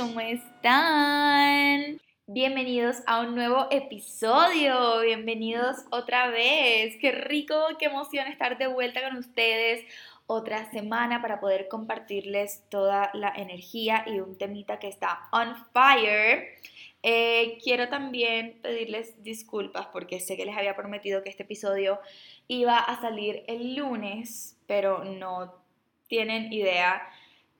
¿cómo están? Bienvenidos a un nuevo episodio, bienvenidos otra vez. Qué rico, qué emoción estar de vuelta con ustedes otra semana para poder compartirles toda la energía y un temita que está on fire. Eh, quiero también pedirles disculpas porque sé que les había prometido que este episodio iba a salir el lunes, pero no tienen idea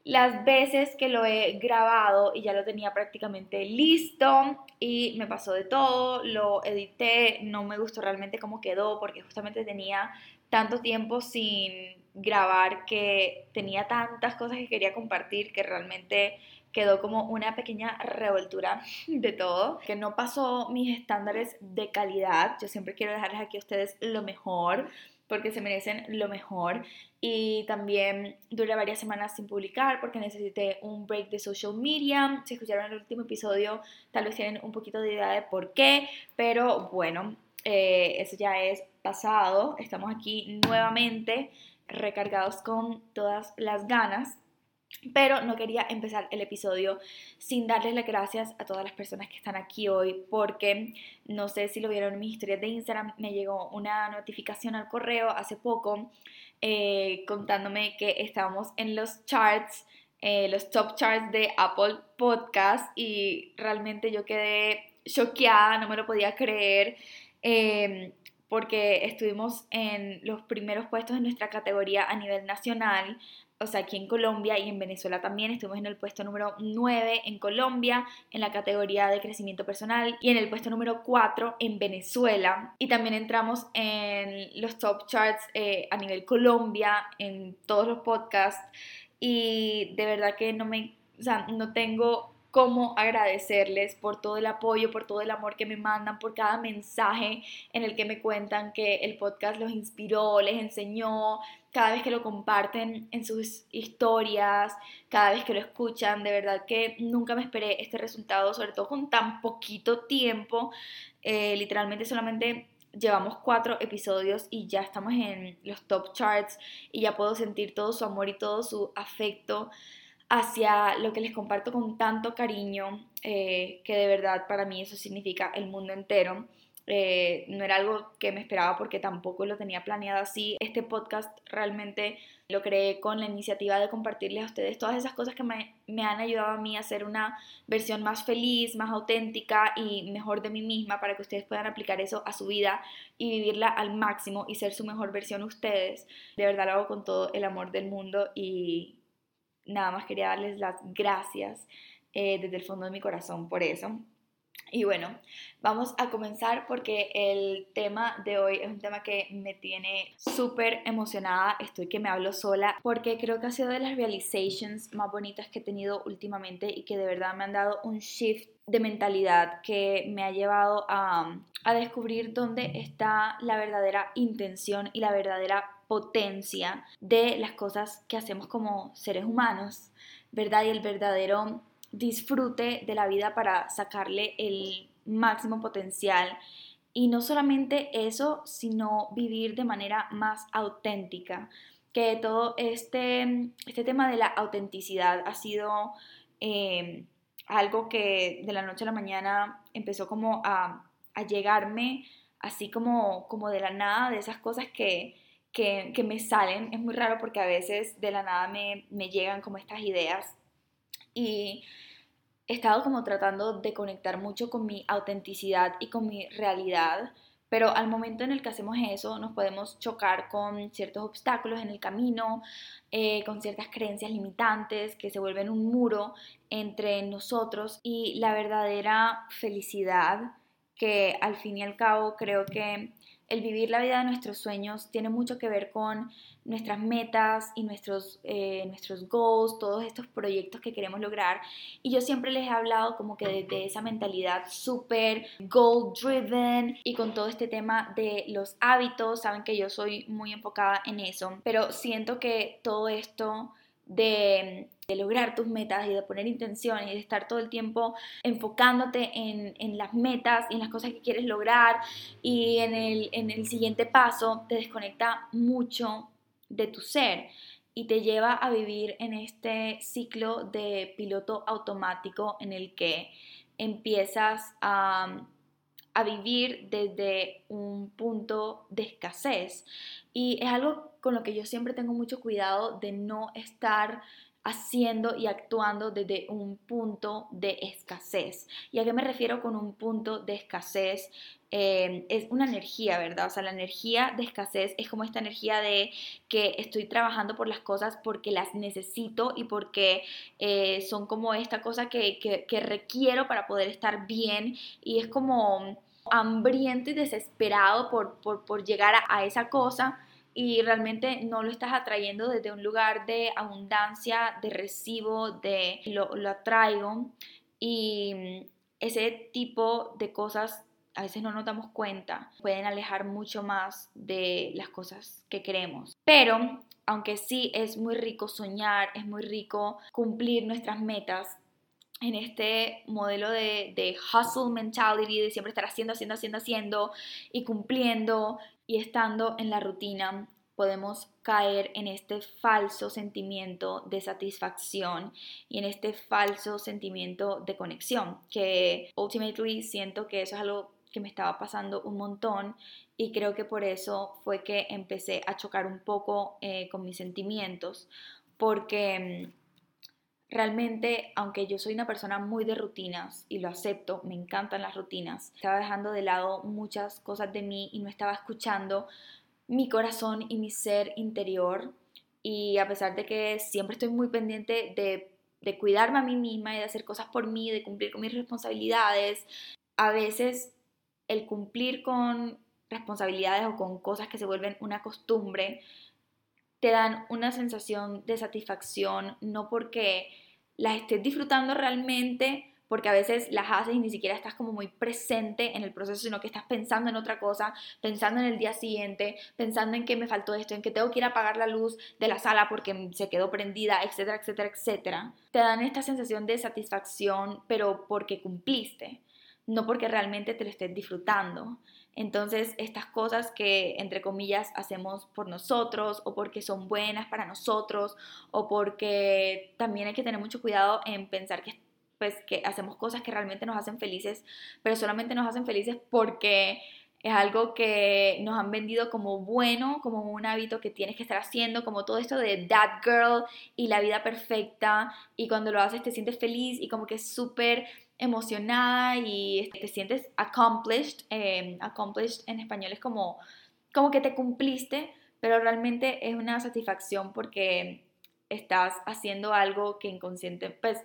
las veces que lo he grabado y ya lo tenía prácticamente listo y me pasó de todo, lo edité, no me gustó realmente cómo quedó porque justamente tenía tanto tiempo sin grabar que tenía tantas cosas que quería compartir que realmente quedó como una pequeña revoltura de todo, que no pasó mis estándares de calidad. Yo siempre quiero dejarles aquí a ustedes lo mejor, porque se merecen lo mejor. Y también duré varias semanas sin publicar porque necesité un break de social media. Si escucharon el último episodio, tal vez tienen un poquito de idea de por qué, pero bueno, eh, eso ya es pasado. Estamos aquí nuevamente recargados con todas las ganas pero no quería empezar el episodio sin darles las gracias a todas las personas que están aquí hoy, porque no sé si lo vieron en mis historias de Instagram, me llegó una notificación al correo hace poco eh, contándome que estábamos en los charts, eh, los top charts de Apple Podcast, y realmente yo quedé choqueada, no me lo podía creer. Eh, porque estuvimos en los primeros puestos en nuestra categoría a nivel nacional, o sea, aquí en Colombia y en Venezuela también. Estuvimos en el puesto número 9 en Colombia, en la categoría de crecimiento personal, y en el puesto número 4 en Venezuela. Y también entramos en los top charts eh, a nivel Colombia, en todos los podcasts. Y de verdad que no me, o sea, no tengo cómo agradecerles por todo el apoyo, por todo el amor que me mandan, por cada mensaje en el que me cuentan que el podcast los inspiró, les enseñó, cada vez que lo comparten en sus historias, cada vez que lo escuchan, de verdad que nunca me esperé este resultado, sobre todo con tan poquito tiempo, eh, literalmente solamente llevamos cuatro episodios y ya estamos en los top charts y ya puedo sentir todo su amor y todo su afecto hacia lo que les comparto con tanto cariño, eh, que de verdad para mí eso significa el mundo entero. Eh, no era algo que me esperaba porque tampoco lo tenía planeado así. Este podcast realmente lo creé con la iniciativa de compartirles a ustedes todas esas cosas que me, me, han ayudado a mí a ser una versión más feliz, más auténtica y mejor de mí misma para que ustedes puedan aplicar eso a su vida y vivirla al máximo y ser su mejor versión ustedes. De verdad lo hago con todo el amor del mundo y, nada más quería darles las gracias eh, desde el fondo de mi corazón por eso. Y bueno, vamos a comenzar porque el tema de hoy es un tema que me tiene súper emocionada. Estoy que me hablo sola porque creo que ha sido de las realizations más bonitas que he tenido últimamente y que de verdad me han dado un shift de mentalidad que me ha llevado a, a descubrir dónde está la verdadera intención y la verdadera potencia de las cosas que hacemos como seres humanos, ¿verdad? Y el verdadero disfrute de la vida para sacarle el máximo potencial. Y no solamente eso, sino vivir de manera más auténtica. Que todo este, este tema de la autenticidad ha sido eh, algo que de la noche a la mañana empezó como a, a llegarme así como, como de la nada, de esas cosas que, que, me salen. Es muy raro porque a veces de la nada me, me llegan como estas ideas y he estado como tratando de conectar mucho con mi autenticidad y con mi realidad, pero al momento en el que hacemos eso nos podemos chocar con ciertos obstáculos en el camino, eh, con ciertas creencias limitantes que se vuelven un muro entre nosotros y la verdadera felicidad que al fin y al cabo creo que el vivir la vida de nuestros sueños tiene mucho que ver con nuestras metas y nuestros, eh, nuestros goals, todos estos proyectos que queremos lograr. Y yo siempre les he hablado como que de, esa mentalidad súper goal driven y con todo este tema de los hábitos, saben que yo soy muy enfocada en eso, pero siento que todo esto de, lograr tus metas y de poner intención y de estar todo el tiempo enfocándote en, las metas y en las cosas que quieres lograr y en el, en el siguiente paso te desconecta mucho de tu ser. y te lleva a vivir en este ciclo de piloto automático en el que empiezas a, a vivir desde un punto de escasez. Y es algo con lo que yo siempre tengo mucho cuidado de no estar haciendo y actuando desde un punto de escasez. ¿Y a qué me refiero con un punto de escasez? Eh, es una energía, ¿verdad? O sea, la energía de escasez es como esta energía de que estoy trabajando por las cosas porque las necesito y porque eh, son como esta cosa que, que, requiero para poder estar bien y es como hambriento y desesperado por, por, por llegar a, a esa cosa y realmente no lo estás atrayendo desde un lugar de abundancia, de recibo, de lo, lo atraigo y ese tipo de cosas a veces no nos damos cuenta, pueden alejar mucho más de las cosas que queremos. Pero aunque sí es muy rico soñar, es muy rico cumplir nuestras metas, en este modelo de, de, hustle mentality, de siempre estar haciendo, haciendo, haciendo, haciendo y cumpliendo y estando en la rutina, podemos caer en este falso sentimiento de satisfacción y en este falso sentimiento de conexión, que ultimately siento que eso es algo que me estaba pasando un montón y creo que por eso fue que empecé a chocar un poco eh, con mis sentimientos, porque mm, realmente, aunque yo soy una persona muy de rutinas y lo acepto, me encantan las rutinas, estaba dejando de lado muchas cosas de mí y no estaba escuchando mi corazón y mi ser interior. Y a pesar de que siempre estoy muy pendiente de, cuidarme a mí misma y de hacer cosas por mí, de cumplir con mis responsabilidades, a veces el cumplir con responsabilidades o con cosas que se vuelven una costumbre te dan una sensación de satisfacción, no porque las estés disfrutando realmente, porque a veces las haces y ni siquiera estás como muy presente en el proceso, sino que estás pensando en otra cosa, pensando en el día siguiente, pensando en que me faltó esto, en que tengo que ir a apagar la luz de la sala porque se quedó prendida, etcétera, etcétera, etcétera. Te dan esta sensación de satisfacción, pero porque cumpliste, no porque realmente te lo estés disfrutando. Entonces, estas cosas que, entre comillas, hacemos por nosotros o porque son buenas para nosotros o porque también hay que tener mucho cuidado en pensar que, pues, que hacemos cosas que realmente nos hacen felices, pero solamente nos hacen felices porque es algo que nos han vendido como bueno, como un hábito que tienes que estar haciendo, como todo esto de that girl y la vida perfecta y cuando lo haces te sientes feliz y como que es súper emocionada y te sientes accomplished. Em, accomplished en español es como, como que te cumpliste, pero realmente es una satisfacción porque estás haciendo algo que inconsciente, pues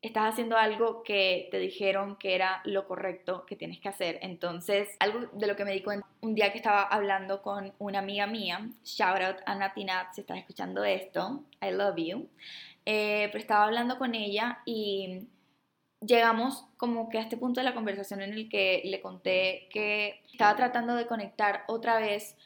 estás haciendo algo que te dijeron que era lo correcto que tienes que hacer. Entonces, algo de lo que me di cuenta un día que estaba hablando con una amiga mía, shout out a Natinat, si estás escuchando esto, I love you, eh, pero estaba hablando con ella y llegamos como que a este punto de la conversación en el que le conté que estaba tratando de conectar otra vez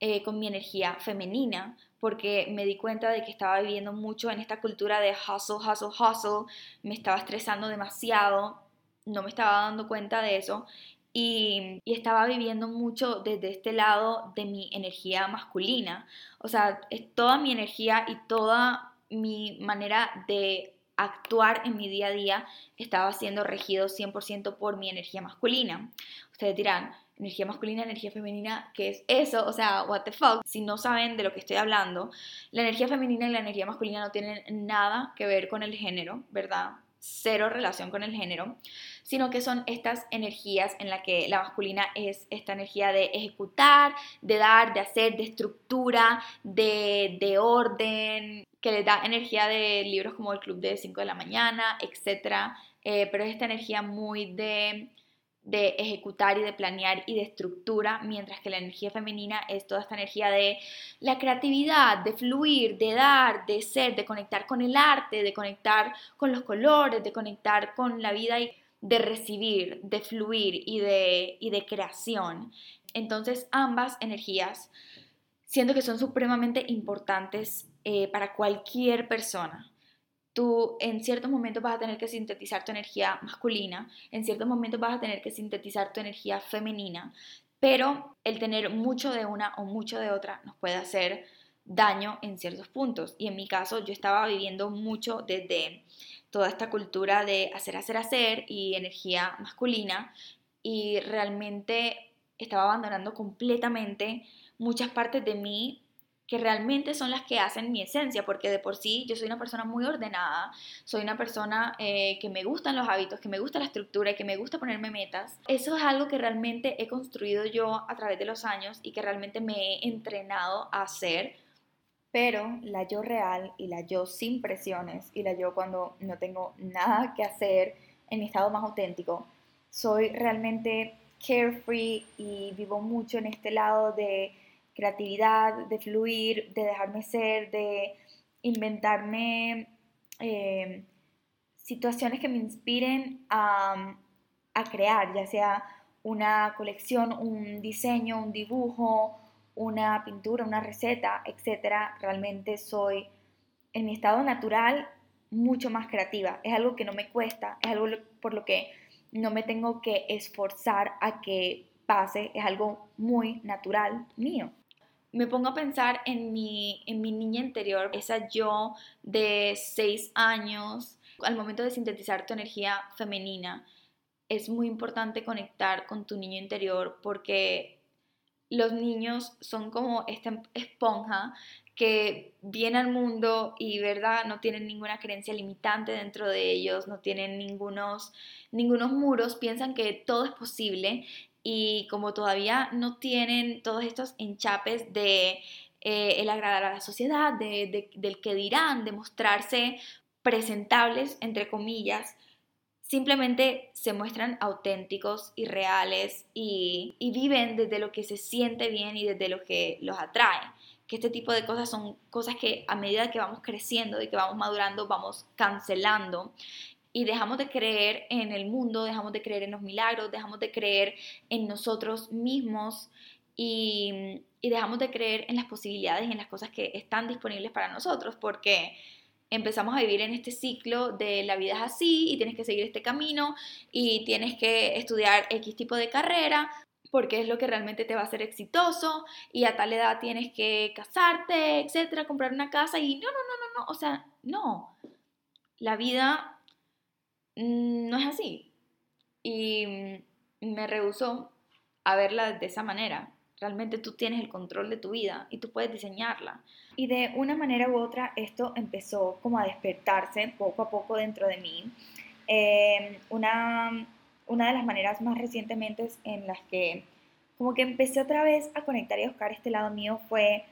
eh, con mi energía femenina porque me di cuenta de que estaba viviendo mucho en esta cultura de hustle, hustle, hustle, me estaba estresando demasiado, no me estaba dando cuenta de eso y, y, estaba viviendo mucho desde este lado de mi energía masculina. O sea, toda mi energía y toda mi manera de actuar en mi día a día estaba siendo regido 100% por mi energía masculina. Ustedes dirán, energía masculina, energía femenina, ¿qué es eso? O sea, what the fuck. Si no saben de lo que estoy hablando, la energía femenina y la energía masculina no tienen nada que ver con el género, ¿verdad? Cero relación con el género, sino que son estas energías en la que la masculina es esta energía de ejecutar, de dar, de hacer, de estructura, de, de orden, que le da energía de libros como el Club de 5 de la mañana, etc. Eh, pero es esta energía muy de, de ejecutar y de planear y de estructura, mientras que la energía femenina es toda esta energía de la creatividad, de fluir, de dar, de ser, de conectar con el arte, de conectar con los colores, de conectar con la vida y de recibir, de fluir y de, y de creación. Entonces ambas energías siento que son supremamente importantes eh, para cualquier persona. Tú en ciertos momentos vas a tener que sintetizar tu energía masculina, en ciertos momentos vas a tener que sintetizar tu energía femenina, pero el tener mucho de una o mucho de otra nos puede hacer daño en ciertos puntos. Y en mi caso yo estaba viviendo mucho desde toda esta cultura de hacer, hacer, hacer y energía masculina y realmente estaba abandonando completamente muchas partes de mí que realmente son las que hacen mi esencia, porque de por sí yo soy una persona muy ordenada, soy una persona eh, que me gustan los hábitos, que me gusta la estructura y que me gusta ponerme metas. Eso es algo que realmente he construido yo a través de los años y que realmente me he entrenado a hacer. Pero la yo real y la yo sin presiones y la yo cuando no tengo nada que hacer en mi estado más auténtico, soy realmente carefree y vivo mucho en este lado de creatividad, de fluir, de dejarme ser, de inventarme eh, situaciones que me inspiren a, a crear, ya sea una colección, un diseño, un dibujo, una pintura, una receta, etcétera, realmente soy en mi estado natural mucho más creativa. Es algo que no me cuesta, es algo por lo que no me tengo que esforzar a que pase, es algo muy natural mío me pongo a pensar en mi, en mi niña interior, esa yo de 6 años, al momento de sintetizar tu energía femenina, es muy importante conectar con tu niño interior porque los niños son como esta esponja que viene al mundo y verdad no tienen ninguna creencia limitante dentro de ellos, no tienen ningunos, ningunos muros, piensan que todo es posible y como todavía no tienen todos estos enchapes de eh, el agradar a la sociedad, de, del que dirán, de mostrarse presentables, entre comillas, simplemente se muestran auténticos y reales y, y, viven desde lo que se siente bien y desde lo que los atrae. Que este tipo de cosas son cosas que a medida que vamos creciendo y que vamos madurando, vamos cancelando y dejamos de creer en el mundo, dejamos de creer en los milagros, dejamos de creer en nosotros mismos y, dejamos de creer en las posibilidades y en las cosas que están disponibles para nosotros, porque empezamos a vivir en este ciclo de la vida es así y tienes que seguir este camino y tienes que estudiar X tipo de carrera porque es lo que realmente te va a hacer exitoso y a tal edad tienes que casarte, etcétera, comprar una casa y no, no, no, no, no, o sea, no. La vida no es así. Y mm, me rehusó a verla de esa manera. Realmente tú tienes el control de tu vida y tú puedes diseñarla. Y de una manera u otra esto empezó como a despertarse poco a poco dentro de mí. Em, una, una de las maneras más recientemente en las que como que empecé otra vez a conectar y a buscar este lado mío fue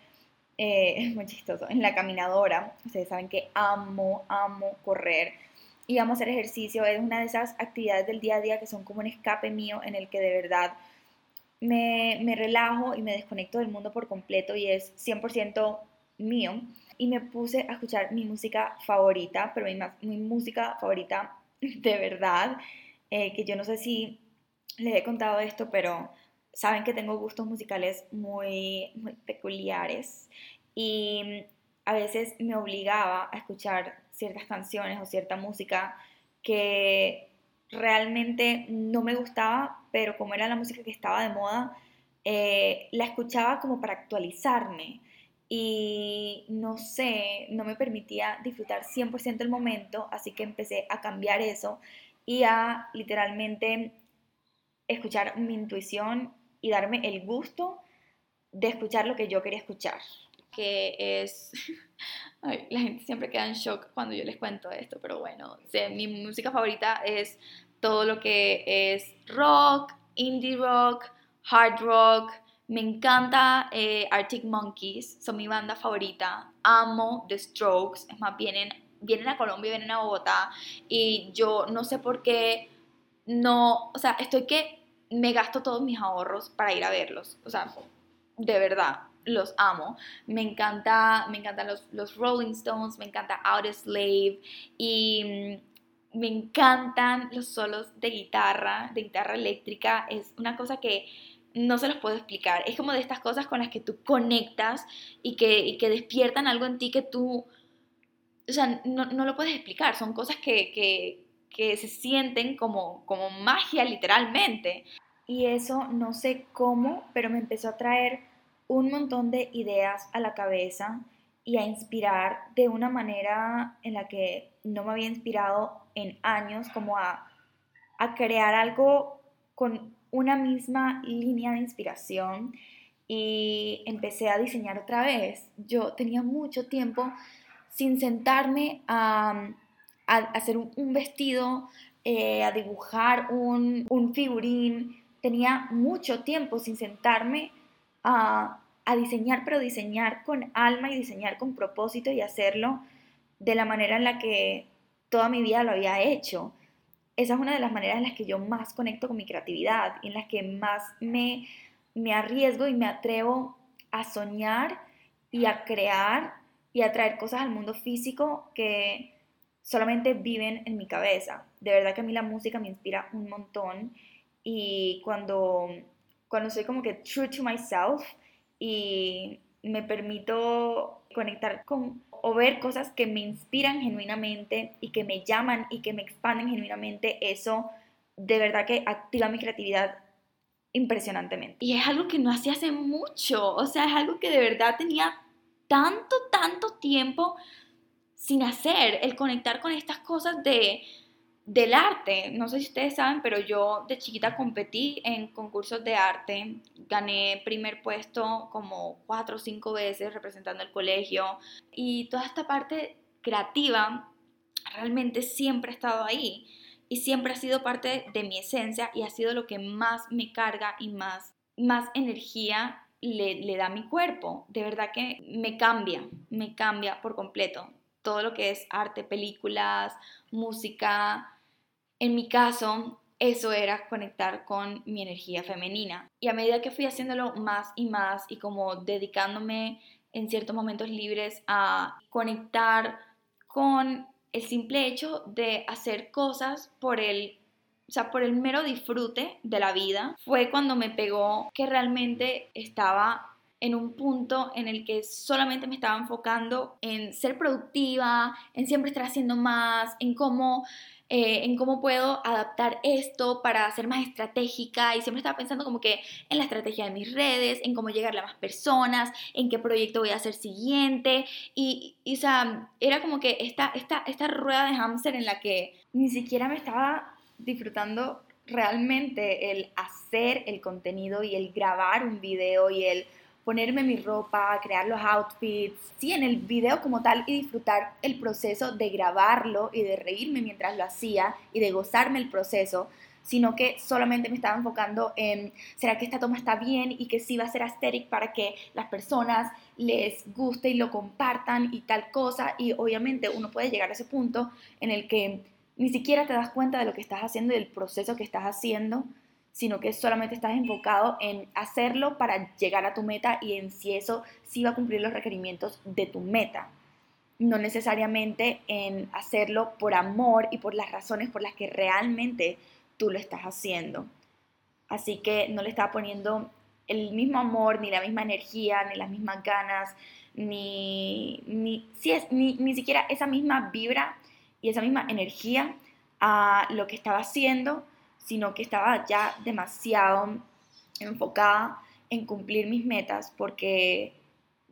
eh, muy chistoso, en la caminadora. Ustedes saben que amo, amo correr y vamos a hacer ejercicio. Es una de esas actividades del día a día que son como un escape mío en el que de verdad me, me relajo y me desconecto del mundo por completo y es 100% mío. Y me puse a escuchar mi música favorita, pero mi, mi música favorita de verdad, eh, que yo no sé si les he contado esto, pero saben que tengo gustos musicales muy, muy peculiares y a veces me obligaba a escuchar ciertas canciones o cierta música que realmente no me gustaba, pero como era la música que estaba de moda, eh, la escuchaba como para actualizarme. Y no sé, no me permitía disfrutar 100% el momento, así que empecé a cambiar eso y a literalmente escuchar mi intuición y darme el gusto de escuchar lo que yo quería escuchar que es... la gente siempre queda en shock cuando yo les cuento esto, pero bueno, mi música favorita es todo lo que es rock, indie rock, hard rock. Me encanta eh, Arctic Monkeys, son mi banda favorita. Amo The Strokes, es más, vienen, vienen a Colombia, vienen a Bogotá y yo no sé por qué no, o sea, estoy que me gasto todos mis ahorros para ir a verlos, o sea, de verdad, los amo. Me encanta, me encantan los, los Rolling Stones, me encanta Out Slave y mm, me encantan los solos de guitarra, de guitarra eléctrica. Es una cosa que no se los puedo explicar. Es como de estas cosas con las que tú conectas y que, que despiertan algo en ti que tú, o sea, no, no lo puedes explicar. Son cosas que, que, que se sienten como, como magia literalmente. Y eso no sé cómo, pero me empezó a traer un montón de ideas a la cabeza y a inspirar de una manera en la que no me había inspirado en años, como a, a crear algo con una misma línea de inspiración y empecé a diseñar otra vez. Yo tenía mucho tiempo sin sentarme a, hacer un, vestido, eh, a dibujar un, un, figurín. Tenía mucho tiempo sin sentarme a, a diseñar, pero diseñar con alma y diseñar con propósito y hacerlo de la manera en la que toda mi vida lo había hecho. Esa es una de las maneras en las que yo más conecto con mi creatividad y en las que más me, me arriesgo y me atrevo a soñar y a crear y a traer cosas al mundo físico que solamente viven en mi cabeza. De verdad que a mí la música me inspira un montón y cuando, cuando soy como que true to myself y me permito conectar con o ver cosas que me inspiran genuinamente y que me llaman y que me expanden genuinamente, eso de verdad que activa mi creatividad impresionantemente. Y es algo que no hacía hace mucho, o sea, es algo que de verdad tenía tanto, tanto tiempo sin hacer, el conectar con estas cosas de, del arte. No sé si ustedes saben, pero yo de chiquita competí en concursos de arte. Gané primer puesto como cuatro o cinco veces representando el colegio. Y toda esta parte creativa realmente siempre ha estado ahí. Y siempre ha sido parte de mi esencia y ha sido lo que más me carga y más, más energía le, le da mi cuerpo. De verdad que me cambia, me cambia por completo. Todo lo que es arte, películas, música, en mi caso, eso era conectar con mi energía femenina. Y a medida que fui haciéndolo más y más y como dedicándome en ciertos momentos libres a conectar con el simple hecho de hacer cosas por el, o sea, por el mero disfrute de la vida, fue cuando me pegó que realmente estaba en un punto en el que solamente me estaba enfocando en ser productiva, en siempre estar haciendo más, en cómo eh, en cómo puedo adaptar esto para ser más estratégica y siempre estaba pensando como que en la estrategia de mis redes, en cómo llegarle a más personas, en qué proyecto voy a hacer siguiente y, o sea, era como que esta, esta, esta rueda de hámster en la que ni siquiera me estaba disfrutando realmente el hacer el contenido y el grabar un video y el ponerme mi ropa, crear los outfits, sí, en el video como tal y disfrutar el proceso de grabarlo y de reírme mientras lo hacía y de gozarme el proceso, sino que solamente me estaba enfocando en, ¿será que esta toma está bien y que sí va a ser aesthetic para que las personas les guste y lo compartan y tal cosa? Y obviamente uno puede llegar a ese punto en el que ni siquiera te das cuenta de lo que estás haciendo y del proceso que estás haciendo, sino que solamente estás enfocado en hacerlo para llegar a tu meta y en si eso sí va a cumplir los requerimientos de tu meta. No necesariamente en hacerlo por amor y por las razones por las que realmente tú lo estás haciendo. Así que no le estaba poniendo el mismo amor, ni la misma energía, ni las mismas ganas, ni, ni, si es, ni, ni siquiera esa misma vibra y esa misma energía a lo que estaba haciendo sino que estaba ya demasiado enfocada en cumplir mis metas porque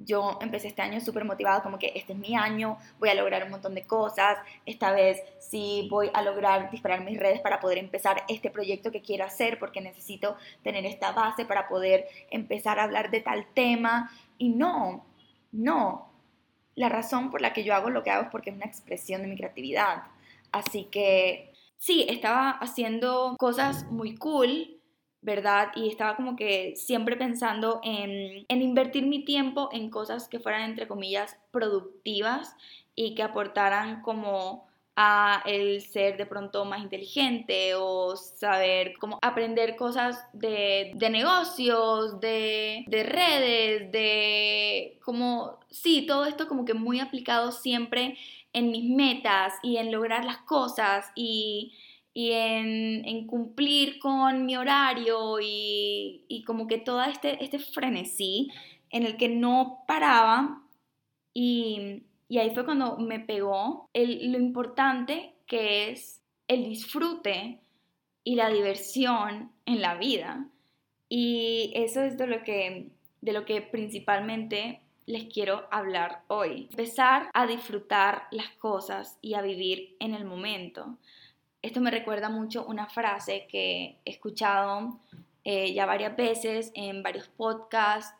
yo empecé este año súper motivada, como que este es mi año, voy a lograr un montón de cosas, esta vez sí voy a lograr disparar mis redes para poder empezar este proyecto que quiero hacer, porque necesito tener esta base para poder empezar a hablar de tal tema. Y no, no, la razón por la que yo hago lo que hago es porque es una expresión de mi creatividad. Así que sí, estaba haciendo cosas muy cool, ¿verdad? Y estaba como que siempre pensando en, invertir mi tiempo en cosas que fueran, entre comillas, productivas y que aportaran como a el ser de pronto más inteligente o saber cómo aprender cosas de, negocios, de, de, redes, de como, sí, todo esto como que muy aplicado siempre en mis metas y en lograr las cosas y, en, cumplir con mi horario y, como que todo este, este frenesí en el que no paraba y, ahí fue cuando me pegó lo importante que es el disfrute y la diversión en la vida. Y eso es de lo que de lo que principalmente les quiero hablar hoy. Empezar a disfrutar las cosas y a vivir en el momento. Esto me recuerda mucho una frase que he escuchado eh, ya varias veces en varios podcasts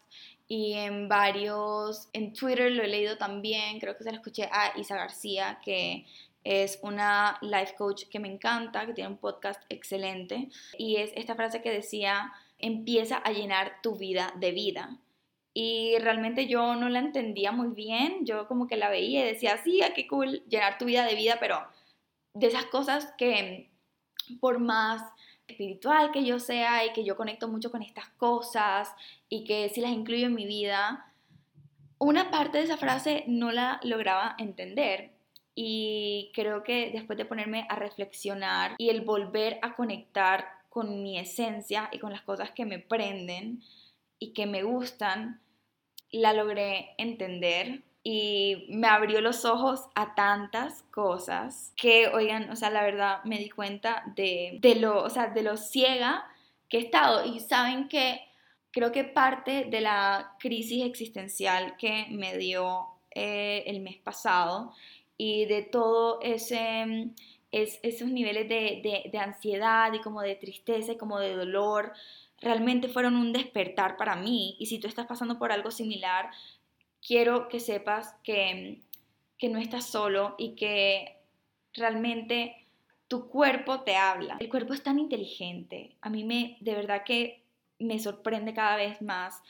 y en varios, en Twitter lo he leído también, creo que se lo escuché a Isa García, que es una life coach que me encanta, que tiene un podcast excelente, y es esta frase que decía, empieza a llenar tu vida de vida. Y realmente yo no la entendía muy bien, yo como que la veía y decía, sí, ah, qué cool llenar tu vida de vida, pero de esas cosas que por más espiritual que yo sea y que yo conecto mucho con estas cosas y que si las incluyo en mi vida, una parte de esa frase no la lograba entender. Y creo que después de ponerme a reflexionar y el volver a conectar con mi esencia y con las cosas que me prenden y que me gustan, la logré entender y me abrió los ojos a tantas cosas que, oigan, o sea, la verdad me di cuenta de, lo, o sea, de lo ciega que he estado. Y saben que creo que parte de la crisis existencial que me dio eh, el mes pasado y de todo ese... Es, esos niveles de, de ansiedad y como de tristeza y como de dolor, realmente fueron un despertar para mí. Y si tú estás pasando por algo similar, quiero que sepas que, que no estás solo y que realmente tu cuerpo te habla. El cuerpo es tan inteligente. A mí me, de verdad que me sorprende cada vez más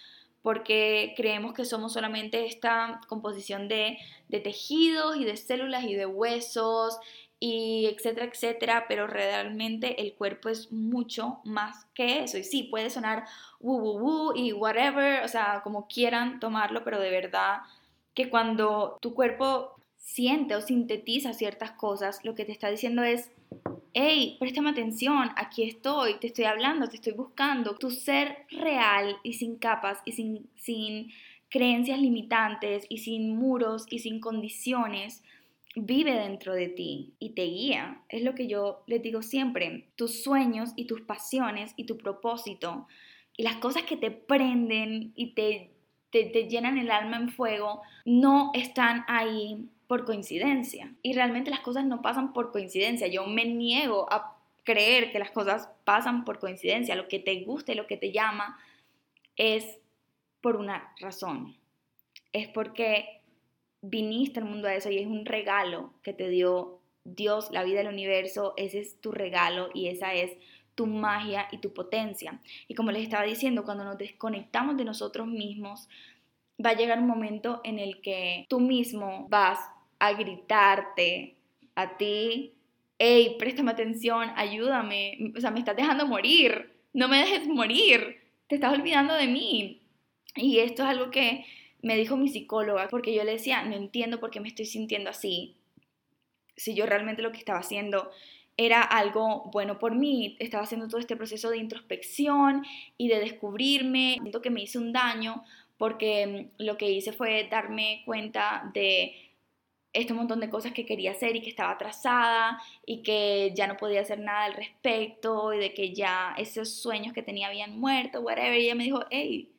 porque creemos que somos solamente esta composición de, de tejidos y de células y de huesos y etcétera, etcétera, pero realmente el cuerpo es mucho más que eso. Y sí, puede sonar woo woo woo y whatever, o sea, como quieran tomarlo, pero de verdad que cuando tu cuerpo siente o sintetiza ciertas cosas, lo que te está diciendo es, hey, préstame atención, aquí estoy, te estoy hablando, te estoy buscando. Tu ser real y sin capas y sin, sin creencias limitantes y sin muros y sin condiciones vive dentro de ti y te guía. Es lo que yo les digo siempre. Tus sueños y tus pasiones y tu propósito y las cosas que te prenden y te, te, llenan el alma en fuego no están ahí por coincidencia. Y realmente las cosas no pasan por coincidencia. Yo me niego a creer que las cosas pasan por coincidencia. Lo que te gusta y lo que te llama es por una razón. Es porque viniste al mundo a eso y es un regalo que te dio Dios, la vida, el universo, ese es tu regalo y esa es tu magia y tu potencia. Y como les estaba diciendo, cuando nos desconectamos de nosotros mismos, va a llegar un momento en el que tú mismo vas a gritarte a ti, hey, préstame atención, ayúdame, o sea, me estás dejando morir, no me dejes morir, te estás olvidando de mí. Y esto es algo que me dijo mi psicóloga, porque yo le decía, no entiendo por qué me estoy sintiendo así, si yo realmente lo que estaba haciendo era algo bueno por mí, estaba haciendo todo este proceso de introspección y de descubrirme, siento que me hice un daño porque mm, lo que hice fue darme cuenta de este montón de cosas que quería hacer y que estaba atrasada y que ya no podía hacer nada al respecto y de que ya esos sueños que tenía habían muerto, whatever. Y ella me dijo, hey,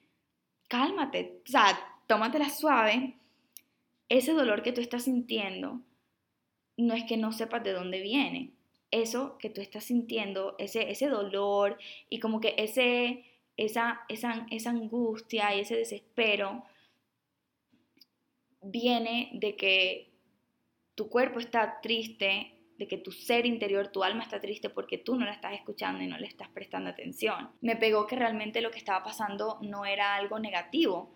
cálmate, o sea, tómatela suave, ese dolor que tú estás sintiendo no es que no sepas de dónde viene. Eso que tú estás sintiendo, ese, ese dolor y como que ese, esa, esa, esa angustia y ese desespero viene de que tu cuerpo está triste, de que tu ser interior, tu alma está triste porque tú no la estás escuchando y no le estás prestando atención. Me pegó que realmente lo que estaba pasando no era algo negativo,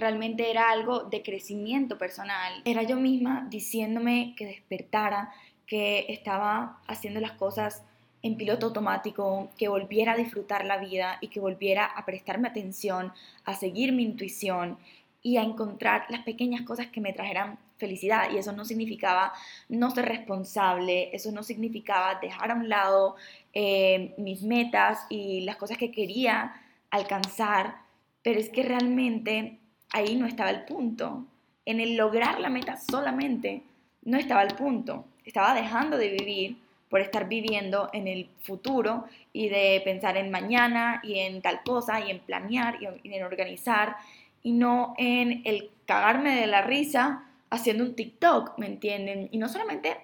realmente era algo de crecimiento personal. Era yo misma diciéndome que despertara, que estaba haciendo las cosas en piloto automático, que volviera a disfrutar la vida y que volviera a prestarme atención, a seguir mi intuición y a encontrar las pequeñas cosas que me trajeran felicidad. Y eso no significaba no ser responsable, eso no significaba dejar a un lado eh, mis metas y las cosas que quería alcanzar, pero es que realmente ahí no estaba el punto. En el lograr la meta solamente no estaba el punto. Estaba dejando de vivir por estar viviendo en el futuro y de pensar en mañana y en tal cosa y en planear y en organizar y no en el cagarme de la risa haciendo un TikTok, ¿me entienden? Y no solamente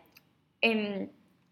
en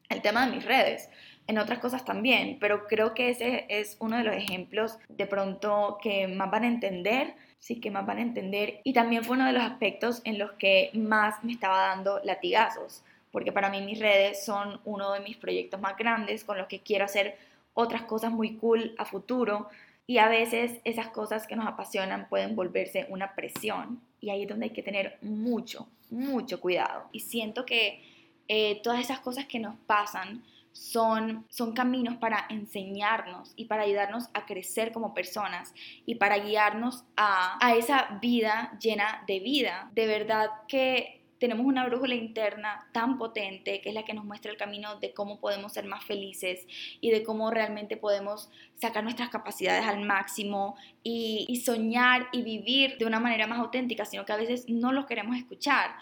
el tema de mis redes, en otras cosas también, pero creo que ese es uno de los ejemplos de pronto que más van a entender, sí, que más van a entender, y también fue uno de los aspectos en los que más me estaba dando latigazos, porque para mí mis redes son uno de mis proyectos más grandes con los que quiero hacer otras cosas muy cool a futuro, y a veces esas cosas que nos apasionan pueden volverse una presión, y ahí es donde hay que tener mucho, mucho cuidado. Y siento que eh, todas esas cosas que nos pasan, son, son caminos para enseñarnos y para ayudarnos a crecer como personas y para guiarnos a, a esa vida llena de vida. De verdad que tenemos una brújula interna tan potente que es la que nos muestra el camino de cómo podemos ser más felices y de cómo realmente podemos sacar nuestras capacidades al máximo y, y soñar y vivir de una manera más auténtica, sino que a veces no lo queremos escuchar.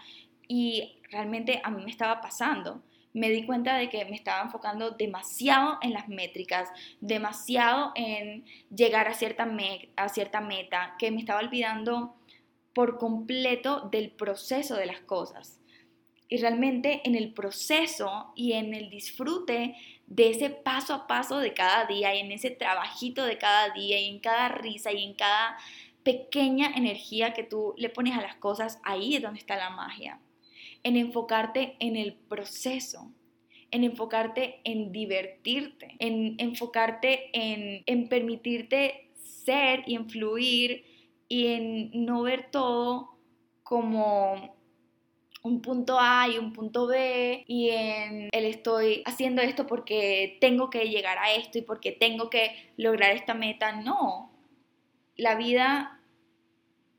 Y realmente a mí me estaba pasando me di cuenta de que me estaba enfocando demasiado en las métricas, demasiado en llegar a cierta, a cierta meta, que me estaba olvidando por completo del proceso de las cosas. Y realmente en el proceso y en el disfrute de ese paso a paso de cada día y en ese trabajito de cada día y en cada risa y en cada pequeña energía que tú le pones a las cosas, ahí es donde está la magia en enfocarte en el proceso, en enfocarte en divertirte, en enfocarte en, en permitirte ser y en fluir y en no ver todo como un punto A y un punto B y en el estoy haciendo esto porque tengo que llegar a esto y porque tengo que lograr esta meta. No, la vida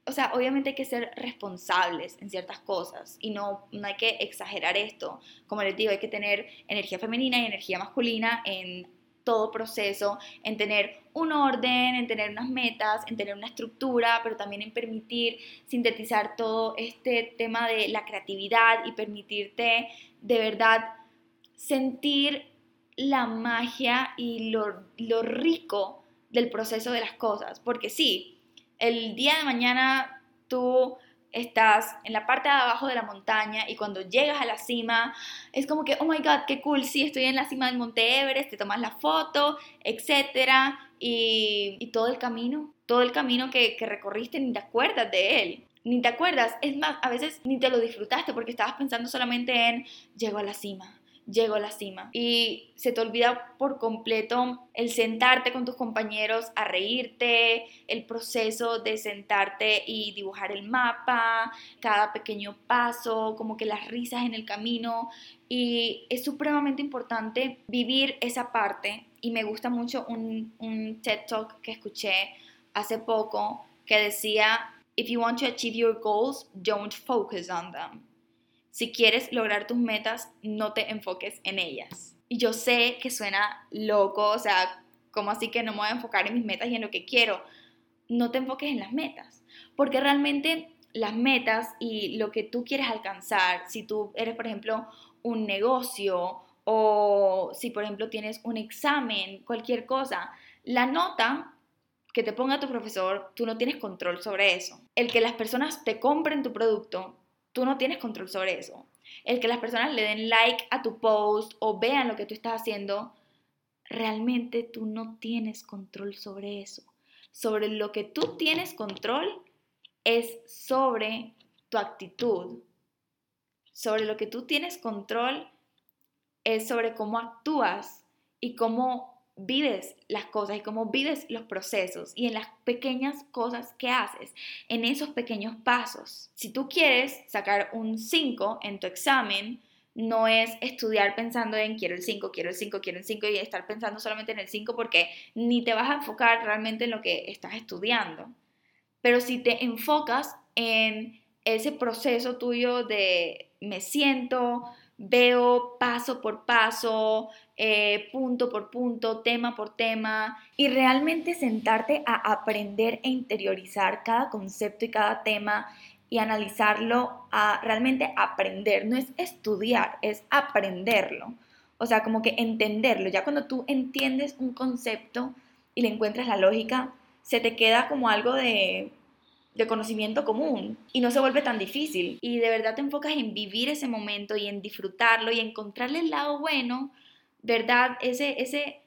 o sea, obviamente hay que ser responsables en ciertas cosas y no, no hay que exagerar esto. Como les digo, hay que tener energía femenina y energía masculina en todo proceso, en tener un orden, en tener unas metas, en tener una estructura, pero también en permitir sintetizar todo este tema de la creatividad y permitirte de verdad sentir la magia y lo, lo rico del proceso de las cosas. Porque sí, el día de mañana tú estás en la parte de abajo de la montaña y cuando llegas a la cima es como que, oh my god, qué cool, sí, estoy en la cima del Monte Everest, te tomas la foto, etcétera, y, todo el camino, todo el camino que, que recorriste ni te acuerdas de él ni te acuerdas, es más, a veces ni te lo disfrutaste porque estabas pensando solamente en llego a la cima, llego a la cima. Y se te olvida por completo el sentarte con tus compañeros a reírte, el proceso de sentarte y dibujar el mapa, cada pequeño paso, como que las risas en el camino. Y es supremamente importante vivir esa parte. Y me gusta mucho un, un TED Talk que escuché hace poco que decía, If you want to achieve your goals, don't focus on them si quieres lograr tus metas, no te enfoques en ellas. Y yo sé que suena loco, o sea, como así que no me voy a enfocar en mis metas y en lo que quiero. No te enfoques en las metas, porque realmente las metas y lo que tú quieres alcanzar, si tú eres, por ejemplo, un negocio o si, por ejemplo, tienes un examen, cualquier cosa, la nota que te ponga tu profesor, tú no tienes control sobre eso. El que las personas te compren tu producto, tú no tienes control sobre eso. El que las personas le den like a tu post o vean lo que tú estás haciendo, realmente tú no tienes control sobre eso. Sobre lo que tú tienes control es sobre tu actitud. Sobre lo que tú tienes control es sobre cómo actúas y cómo vives las cosas y cómo vives los procesos y en las pequeñas cosas que haces, en esos pequeños pasos. Si tú quieres sacar un 5 en tu examen, no es estudiar pensando en quiero el 5, quiero el 5, quiero el 5 y estar pensando solamente en el 5 porque ni te vas a enfocar realmente en lo que estás estudiando. Pero si te enfocas en ese proceso tuyo de me siento, veo paso por paso, eh, punto por punto, tema por tema, y realmente sentarte a aprender e interiorizar cada concepto y cada tema y analizarlo, a realmente aprender, no es estudiar, es aprenderlo. O sea, como que entenderlo. Ya cuando tú entiendes un concepto y le encuentras la lógica, se te queda como algo de, de conocimiento común y no se vuelve tan difícil. Y de verdad te enfocas en vivir ese momento y en disfrutarlo y encontrarle el lado bueno, ¿verdad? Ese, ese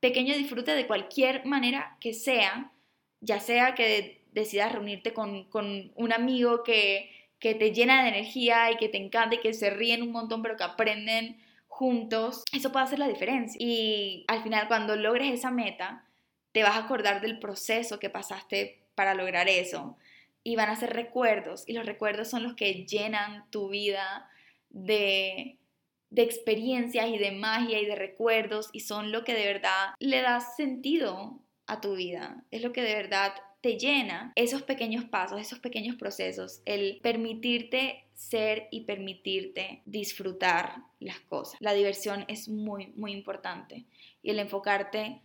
pequeño disfrute de cualquier manera que sea, ya sea que decidas reunirte con, con un amigo que, que te llena de energía y que te encanta y que se ríen un montón pero que aprenden juntos, eso puede hacer la diferencia. Y al final cuando logres esa meta, te vas a acordar del proceso que pasaste para lograr eso. Y van a ser recuerdos. Y los recuerdos son los que llenan tu vida de, de experiencias y de magia y de recuerdos. Y son lo que de verdad le da sentido a tu vida. Es lo que de verdad te llena esos pequeños pasos, esos pequeños procesos, el permitirte ser y permitirte disfrutar las cosas. La diversión es muy, muy importante y el enfocarte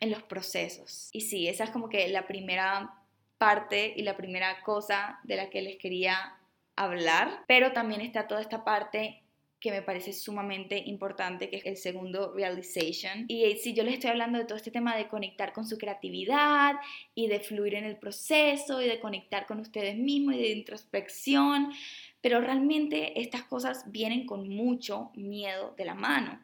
en los procesos. Y sí, esa es como que la primera parte y la primera cosa de la que les quería hablar, pero también está toda esta parte que me parece sumamente importante, que es el segundo realization. Y si yo les estoy hablando de todo este tema de conectar con su creatividad y de fluir en el proceso y de conectar con ustedes mismos y de introspección, pero realmente estas cosas vienen con mucho miedo de la mano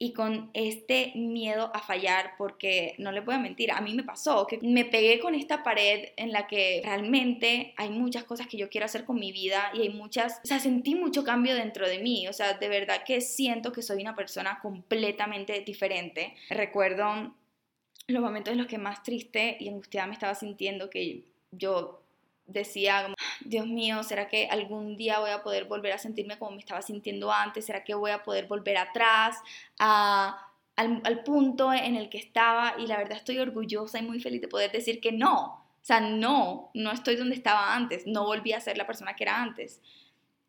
y con este miedo a fallar, porque no les voy a mentir, a mí me pasó que me pegué con esta pared en la que realmente hay muchas cosas que yo quiero hacer con mi vida y hay muchas, o sea, sentí mucho cambio dentro de mí, o sea, de verdad que siento que soy una persona completamente diferente. Recuerdo los momentos en los que más triste y angustiada me estaba sintiendo que yo decía, Dios mío, ¿será que algún día voy a poder volver a sentirme como me estaba sintiendo antes? ¿Será que voy a poder volver atrás a, al, al, punto en el que estaba? Y la verdad estoy orgullosa y muy feliz de poder decir que no. O sea, no, no estoy donde estaba antes, no volví a ser la persona que era antes.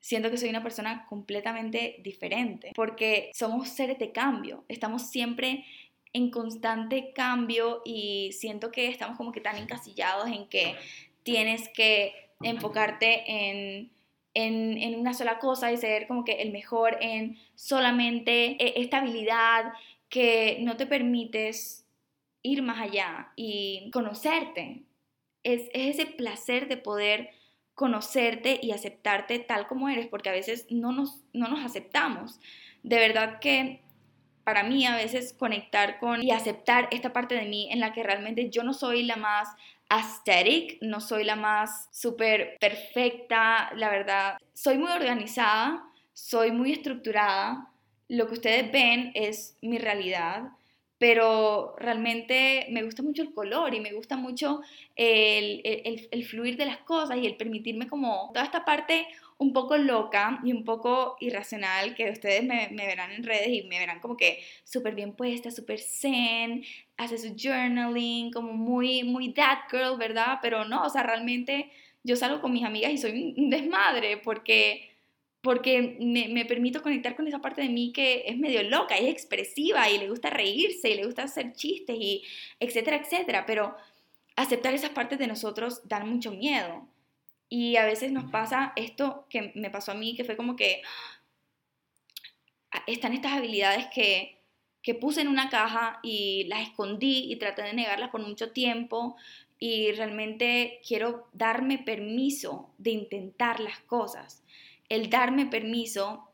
Siento que soy una persona completamente diferente, porque somos seres de cambio, estamos siempre en constante cambio y siento que estamos como que tan encasillados en que tienes que enfocarte en, una sola cosa y ser como que el mejor en solamente e, esta habilidad que no te permites ir más allá y conocerte. Es, ese placer de poder conocerte y aceptarte tal como eres, porque a veces no nos, no nos aceptamos. De verdad que para mí a veces conectar con y aceptar esta parte de mí en la que realmente yo no soy la más aesthetic, no soy la más súper perfecta, la verdad. Soy muy organizada, soy muy estructurada. Lo que ustedes ven es mi realidad, pero realmente me gusta mucho el color y me gusta mucho el, el, fluir de las cosas y el permitirme como toda esta parte un poco loca y un poco irracional, que ustedes me, verán en redes y me verán como que súper bien puesta, súper zen, hace su journaling, como muy, muy that girl, ¿verdad? Pero no, o sea, realmente yo salgo con mis amigas y soy un desmadre porque, porque me, me permito conectar con esa parte de mí que es medio loca, es expresiva y le gusta reírse y le gusta hacer chistes y etcétera, etcétera, pero aceptar esas partes de nosotros dan mucho miedo. Y a veces nos pasa esto que me pasó a mí, que fue como que ah, están estas habilidades que, que puse en una caja y las escondí y traté de negarlas por mucho tiempo y realmente quiero darme permiso de intentar las cosas, el darme permiso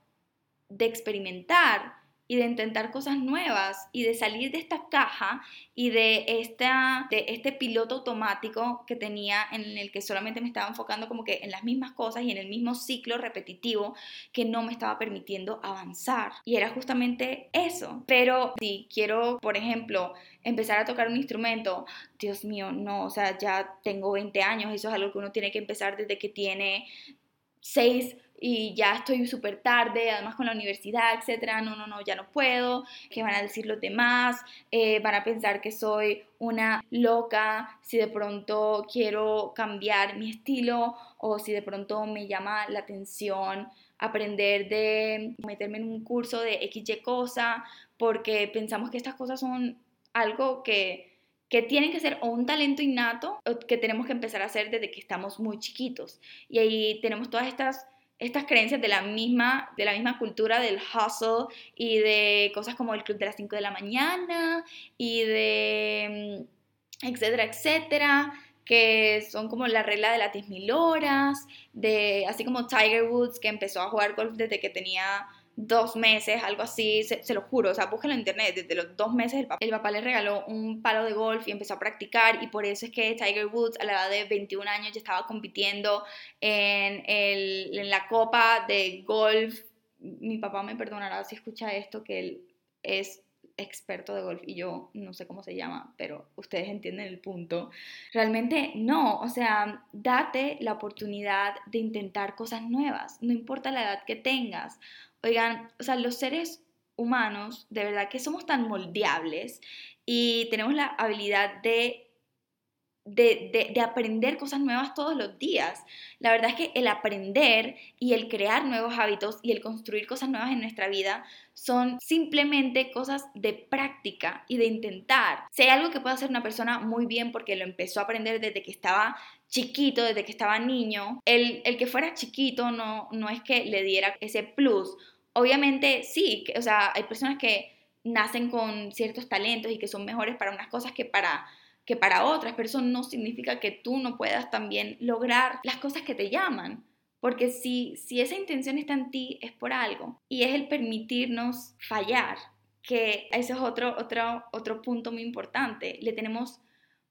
de experimentar y de intentar cosas nuevas y de salir de esta caja y de, esta, de este piloto automático que tenía en el que solamente me estaba enfocando como que en las mismas cosas y en el mismo ciclo repetitivo que no me estaba permitiendo avanzar. Y era justamente eso. Pero si quiero, por ejemplo, empezar a tocar un instrumento, Dios mío, no, o sea, ya tengo 20 años, eso es algo que uno tiene que empezar desde que tiene 6 y ya estoy súper tarde, además con la universidad, etcétera, no, no, no, ya no puedo, ¿qué van a decir los demás? Eh, van a pensar que soy una loca si de pronto quiero cambiar mi estilo o si de pronto me llama la atención aprender de meterme en un curso de XY cosa, porque pensamos que estas cosas son algo que que tienen que ser o un talento innato que tenemos que empezar a hacer desde que estamos muy chiquitos. Y ahí tenemos todas estas estas creencias de la misma, de la misma cultura del hustle y de cosas como el club de las 5 de la mañana y de mm, etcétera, etcétera, que son como la regla de las 10.000 horas, de, así como Tiger Woods que empezó a jugar golf desde que tenía dos meses, algo así, se, lo juro, o sea, búsquenlo en internet, desde los dos meses el papá, el papá le regaló un palo de golf y empezó a practicar y por eso es que Tiger Woods a la edad de 21 años ya estaba compitiendo en, el, en la copa de golf. Mi papá me perdonará si escucha esto, que él es experto de golf y yo no sé cómo se llama, pero ustedes entienden el punto. Realmente no, o sea, date la oportunidad de intentar cosas nuevas, no importa la edad que tengas. Oigan, o sea, los seres humanos, de verdad que somos tan moldeables y tenemos la habilidad de de, de, aprender cosas nuevas todos los días. La verdad es que el aprender y el crear nuevos hábitos y el construir cosas nuevas en nuestra vida son simplemente cosas de práctica y de intentar. Si hay algo que puede hacer una persona muy bien porque lo empezó a aprender desde que estaba chiquito, desde que estaba niño, el, el que fuera chiquito no, no es que le diera ese plus. Obviamente sí, o sea, hay personas que nacen con ciertos talentos y que son mejores para unas cosas que para que para otras, pero eso no significa que tú no puedas también lograr las cosas que te llaman. Porque si, si esa intención está en ti, es por algo. Y es el permitirnos fallar, que ese es otro, otro, otro punto muy importante. Le tenemos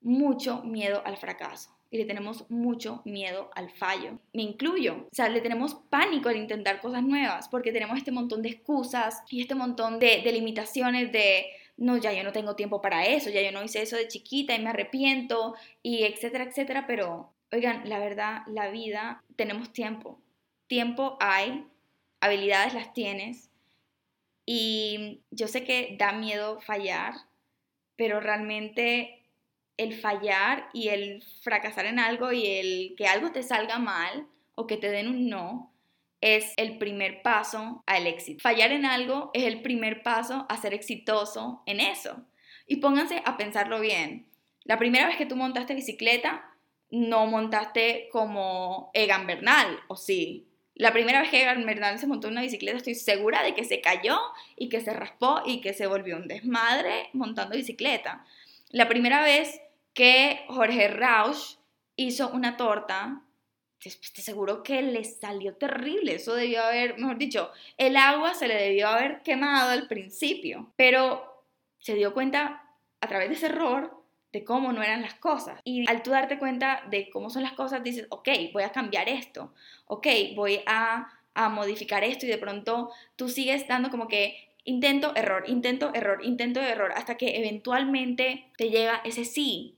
mucho miedo al fracaso y le tenemos mucho miedo al fallo. Me incluyo. O sea, le tenemos pánico al intentar cosas nuevas porque tenemos este montón de excusas y este montón de, de limitaciones de no, ya yo no tengo tiempo para eso, ya yo no hice eso de chiquita y me arrepiento y etcétera, etcétera, pero oigan, la verdad, la vida, tenemos tiempo. Tiempo hay, habilidades las tienes y yo sé que da miedo fallar, pero realmente el fallar y el fracasar en algo y el que algo te salga mal o que te den un no es el primer paso al éxito. Fallar en algo es el primer paso a ser exitoso en eso. Y pónganse a pensarlo bien. La primera vez que tú montaste bicicleta, no montaste como Egan Bernal, ¿o sí? La primera vez que Egan Bernal se montó una bicicleta, estoy segura de que se cayó y que se raspó y que se volvió un desmadre montando bicicleta. La primera vez que Jorge Rausch hizo una torta, te seguro que le salió terrible. Eso debió haber, mejor dicho, el agua se le debió haber quemado al principio. Pero se dio cuenta a través de ese error de cómo no eran las cosas. Y al tú darte cuenta de cómo son las cosas, dices, ok, voy a cambiar esto. Ok, voy a, a modificar esto. Y de pronto tú sigues dando como que intento, error, intento, error, intento, error, hasta que eventualmente te llega ese sí.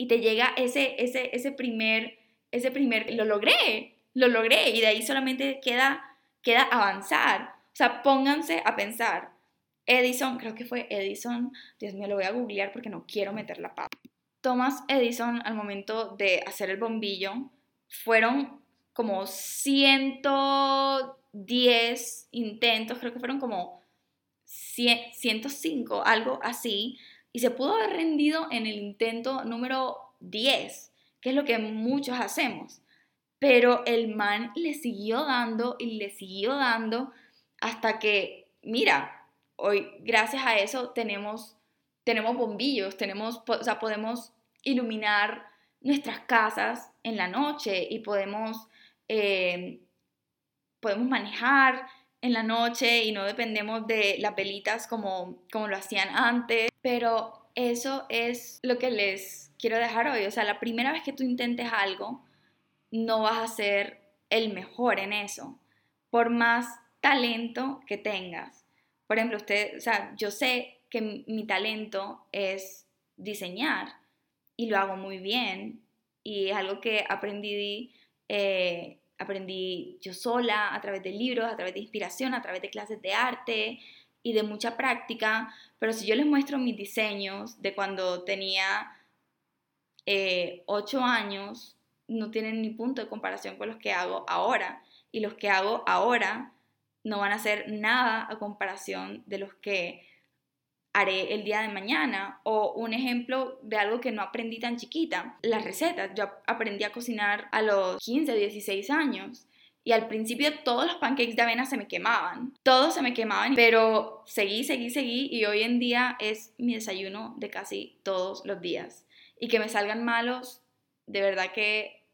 Y te llega ese, ese, ese primer ese primer, lo logré, lo logré y de ahí solamente queda, queda avanzar. O sea, pónganse a pensar. Edison, creo que fue Edison, Dios mío, lo voy a googlear porque no quiero meter la pata. Thomas Edison, al momento de hacer el bombillo, fueron como 110 intentos, creo que fueron como 105, algo así, y se pudo haber rendido en el intento número 10 que es lo que muchos hacemos. Pero el man le siguió dando y le siguió dando hasta que, mira, hoy gracias a eso tenemos, tenemos bombillos, tenemos, o sea, podemos iluminar nuestras casas en la noche y podemos, eh, podemos manejar en la noche y no dependemos de las velitas como, como lo hacían antes. Pero eso es lo que les quiero dejar hoy. O sea, la primera vez que tú intentes algo, no vas a ser el mejor en eso, por más talento que tengas. Por ejemplo, usted, o sea, yo sé que mi talento es diseñar y lo hago muy bien y es algo que aprendí, eh, aprendí yo sola a través de libros, a través de inspiración, a través de clases de arte y de mucha práctica, pero si yo les muestro mis diseños de cuando tenía eh, ocho años no tienen ni punto de comparación con los que hago ahora. Y los que hago ahora no van a ser nada a comparación de los que haré el día de mañana. O un ejemplo de algo que no aprendí tan chiquita, las recetas. Yo aprendí a cocinar a los 15, 16 años. Y al principio todos los pancakes de avena se me quemaban, todos se me quemaban, pero seguí, seguí, seguí y hoy en día es mi desayuno de casi todos los días. Y que me salgan malos, de verdad que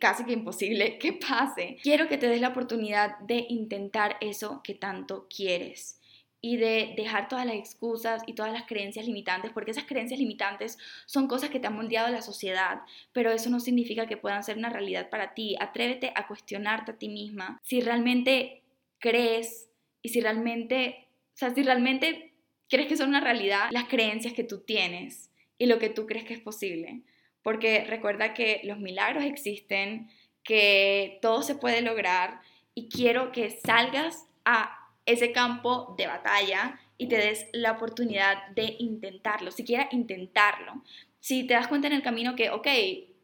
casi que imposible que pase. Quiero que te des la oportunidad de intentar eso que tanto quieres y de dejar todas las excusas y todas las creencias limitantes, porque esas creencias limitantes son cosas que te han moldeado la sociedad, pero eso no significa que puedan ser una realidad para ti. Atrévete a cuestionarte a ti misma si realmente crees y si realmente, o sea, si realmente crees que son una realidad las creencias que tú tienes y lo que tú crees que es posible. Porque recuerda que los milagros existen, que todo se puede lograr y quiero que salgas a ese campo de batalla y te des la oportunidad de intentarlo, siquiera intentarlo. Si te das cuenta en el camino que, ok,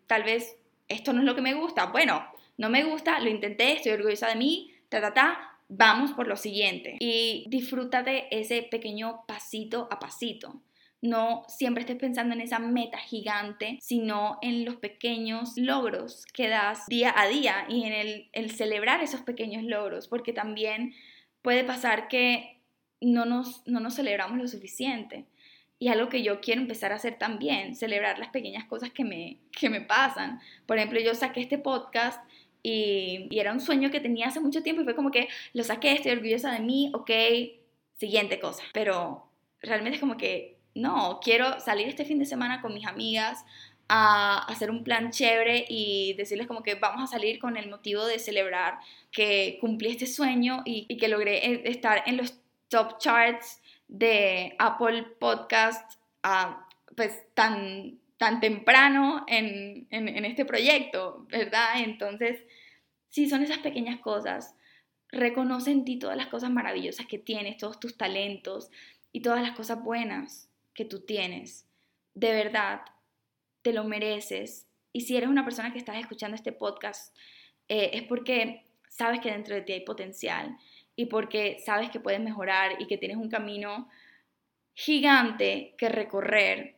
tal vez esto no es lo que me gusta, bueno, no me gusta, lo intenté, estoy orgullosa de mí, ta, ta, ta, vamos por lo siguiente. Y disfrútate ese pequeño pasito a pasito. No siempre estés pensando en esa meta gigante, sino en los pequeños logros que das día a día y en el, el celebrar esos pequeños logros, porque también puede pasar que no nos, no nos celebramos lo suficiente. Y algo que yo quiero empezar a hacer también, celebrar las pequeñas cosas que me, que me pasan. Por ejemplo, yo saqué este podcast y, y, era un sueño que tenía hace mucho tiempo y fue como que lo saqué, estoy orgullosa de mí, ok, siguiente cosa. Pero realmente es como que, no, quiero salir este fin de semana con mis amigas a hacer un plan chévere y decirles como que vamos a salir con el motivo de celebrar que cumplí este sueño y, que logré eh, estar en los top charts de Apple Podcast ah, pues tan, tan temprano en, en este proyecto, ¿verdad? Entonces, sí, son esas pequeñas cosas. Reconoce en ti todas las cosas maravillosas que tienes, todos tus talentos y todas las cosas buenas que tú tienes. De verdad, te lo mereces. Y si eres una persona que estás escuchando este podcast, eh, es porque sabes que dentro de ti hay potencial y porque sabes que puedes mejorar y que tienes un camino gigante que recorrer.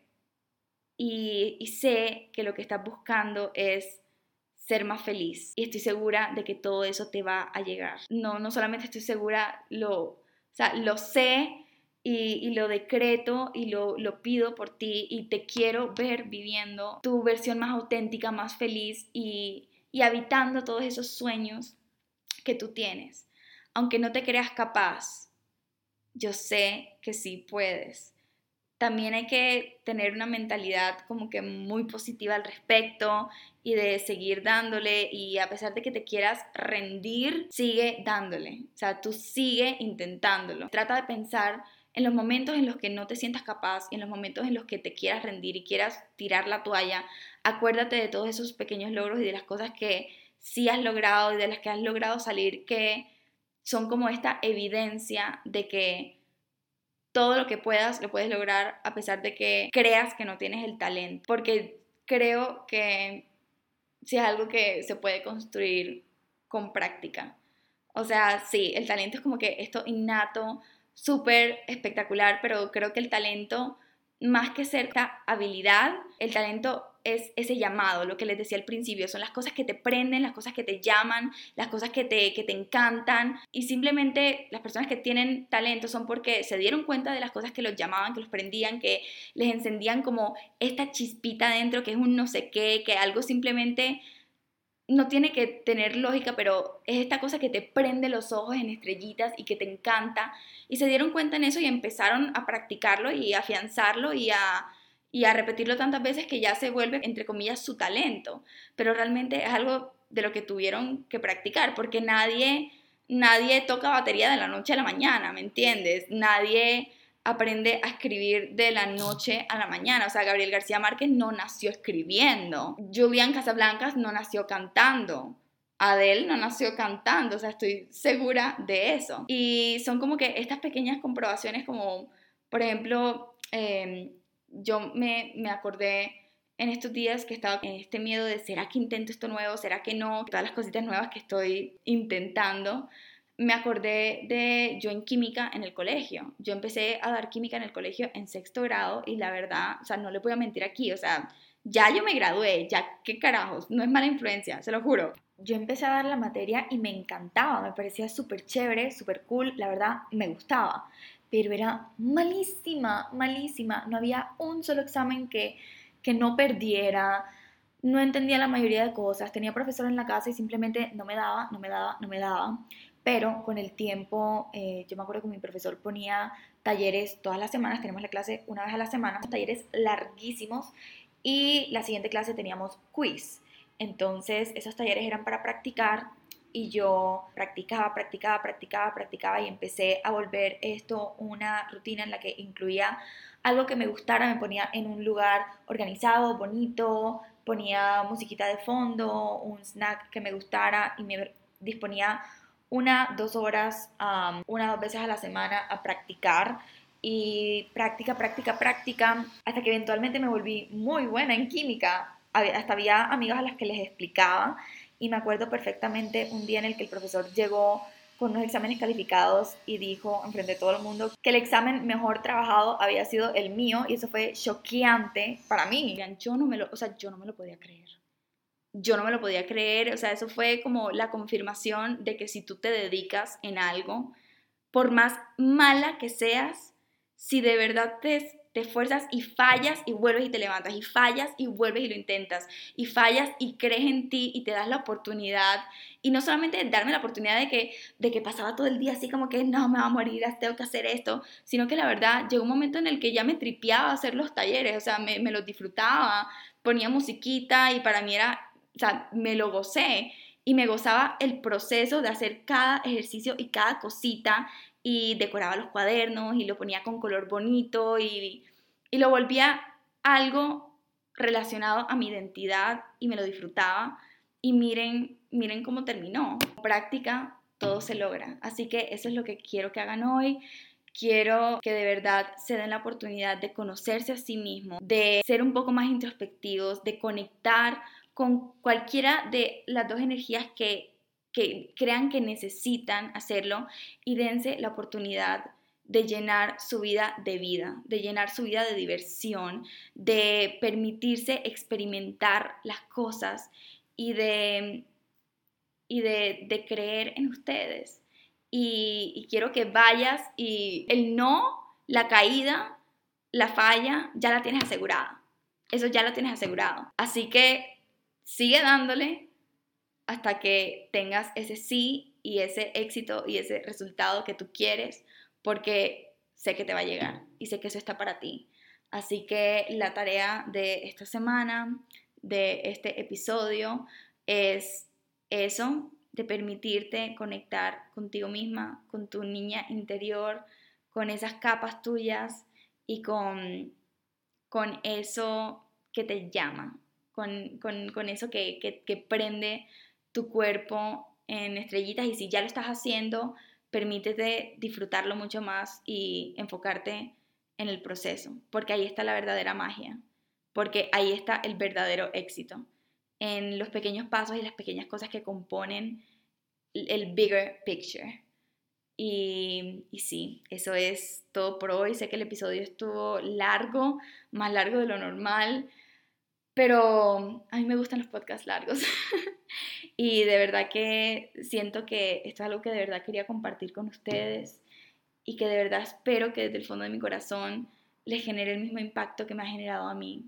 Y, sé que lo que estás buscando es ser más feliz. Y estoy segura de que todo eso te va a llegar. No, no solamente estoy segura, lo, lo sé y, lo decreto y lo, lo, pido por ti y te quiero ver viviendo tu versión más auténtica, más feliz y, y habitando todos esos sueños que tú tienes. Aunque no te creas capaz, yo sé que sí puedes. También hay que tener una mentalidad como que muy positiva al respecto y de seguir dándole y a pesar de que te quieras rendir, sigue dándole. O sea, tú sigue intentándolo. Trata de pensar en los momentos en los que no te sientas capaz en los momentos en los que te quieras rendir y quieras tirar la toalla, acuérdate de todos esos pequeños logros y de las cosas que sí has logrado y de las que has logrado salir que son como esta evidencia de que todo lo que puedas lo puedes lograr a pesar de que creas que no tienes el talento, porque creo que sí es algo que se puede construir con práctica. O sea, sí, el talento es como que esto innato, súper espectacular, pero creo que el talento, más que ser habilidad, el talento es ese llamado, lo que les decía al principio, son las cosas que te prenden, las cosas que te llaman, las cosas que te, que te encantan y simplemente las personas que tienen talento son porque se dieron cuenta de las cosas que los llamaban, que los prendían, que les encendían como esta chispita dentro, que es un no sé qué, que algo simplemente no tiene que tener lógica, pero es esta cosa que te prende los ojos en estrellitas y que te encanta. Y se dieron cuenta en eso y empezaron a practicarlo y a afianzarlo y a, y a repetirlo tantas veces que ya se vuelve, entre comillas, su talento. Pero realmente es algo de lo que tuvieron que practicar, porque nadie, nadie toca batería de la noche a la mañana, ¿me entiendes? Nadie aprende a escribir de la noche a la mañana. O sea, Gabriel García Márquez no nació escribiendo. Julián Casablancas no nació cantando. Adele no nació cantando, o sea, estoy segura de eso. Y son como que estas pequeñas comprobaciones como, por ejemplo, em, yo me, me acordé en estos días que estaba en este miedo de, ¿será que intento esto nuevo? ¿Será que no? Todas las cositas nuevas que estoy intentando me acordé de yo en química en el colegio. Yo empecé a dar química en el colegio en sexto grado y la verdad, o sea, no le voy a mentir aquí, o sea, ya yo me gradué, ya qué carajos, no es mala influencia, se lo juro. yo empecé a dar la materia y me encantaba, me parecía súper chévere, súper cool, la verdad me gustaba, pero era malísima, malísima, no había un solo examen que, que no perdiera, no entendía la mayoría de cosas, tenía profesor en la casa y simplemente no me daba, no me daba, no me daba. Pero con el tiempo, eh, yo me acuerdo que mi profesor ponía talleres todas las semanas, tenemos la clase una vez a la semana, talleres larguísimos y la siguiente clase teníamos quiz. Entonces esos talleres eran para practicar y yo practicaba, practicaba, practicaba, practicaba y empecé a volver esto una rutina en la que incluía algo que me gustara, me ponía en un lugar organizado, bonito, ponía musiquita de fondo, un snack que me gustara y me disponía una, dos horas, una, dos veces a la semana a practicar y práctica, práctica, práctica, hasta que eventualmente me volví muy buena en química. Hasta había amigas a las que les explicaba y me acuerdo perfectamente un día en el que el profesor llegó con unos exámenes calificados y dijo enfrente de todo el mundo que el examen mejor trabajado había sido el mío y eso fue choqueante para mí. Yo no me lo, o sea, yo no me lo podía creer yo no me lo podía creer, o sea, eso fue como la confirmación de que si tú te dedicas en algo, por más mala que seas, si de verdad te, te esfuerzas y fallas y vuelves y te levantas, y fallas y vuelves y lo intentas, y fallas y crees en ti y te das la oportunidad, y no solamente darme la oportunidad de que, de que pasaba todo el día así como que no, me va a morir, tengo que hacer esto, sino que la verdad llegó un momento en el que ya me tripeaba hacer los talleres, o sea, me, me los disfrutaba, ponía musiquita y para mí era o sea, me lo gocé y me gozaba el proceso de hacer cada ejercicio y cada cosita y decoraba los cuadernos y lo ponía con color bonito y, y lo volvía algo relacionado a mi identidad y me lo disfrutaba y miren, miren cómo terminó. Práctica, todo se logra. Así que eso es lo que quiero que hagan hoy. Quiero que de verdad se den la oportunidad de conocerse a sí mismo, de ser un poco más introspectivos, de conectar con cualquiera de las dos energías que, crean que necesitan hacerlo y dense la oportunidad de llenar su vida de vida, de llenar su vida de diversión, de permitirse experimentar las cosas y de, y de, creer en ustedes. Y, y, quiero que vayas y el no, la caída, la falla, ya la tienes asegurada. Eso ya lo tienes asegurado. Así que sigue dándole hasta que tengas ese sí y ese éxito y ese resultado que tú quieres, porque sé que te va a llegar y sé que eso está para ti. Así que la tarea de esta semana, de este episodio, es eso, de permitirte conectar contigo misma, con tu niña interior, con esas capas tuyas y con, con eso que te llama, con, eso que, prende tu cuerpo en estrellitas y si ya lo estás haciendo, permítete disfrutarlo mucho más y enfocarte en el proceso, porque ahí está la verdadera magia, porque ahí está el verdadero éxito, en los pequeños pasos y las pequeñas cosas que componen el bigger picture. Y, y, sí, eso es todo por hoy. Sé que el episodio estuvo largo, más largo de lo normal. Pero a mí me gustan los podcasts largos y de verdad que siento que esto es algo que de verdad quería compartir con ustedes y que de verdad espero que desde el fondo de mi corazón les genere el mismo impacto que me ha generado a mí.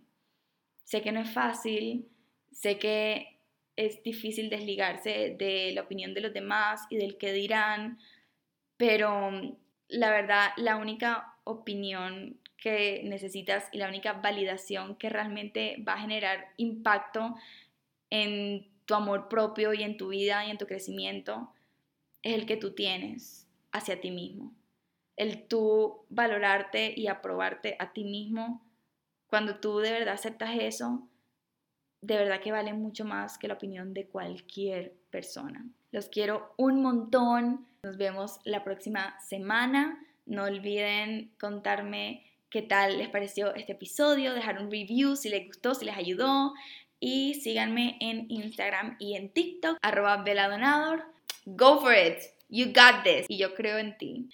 Sé que no es fácil, sé que es difícil desligarse de la opinión de los demás y del que dirán, pero la verdad la única opinión que necesitas y la única validación que realmente va a generar impacto en tu amor propio y en tu vida y en tu crecimiento es el que tú tienes hacia ti mismo. El tú valorarte y aprobarte a ti mismo. Cuando tú de verdad aceptas eso, de verdad que vale mucho más que la opinión de cualquier persona. Los quiero un montón. Nos vemos la próxima semana. No olviden contarme qué tal les pareció este episodio, dejar un review si les gustó, si les ayudó y síganme en Instagram y en TikTok, arroba veladonador. Go for it, you got this y yo creo en ti.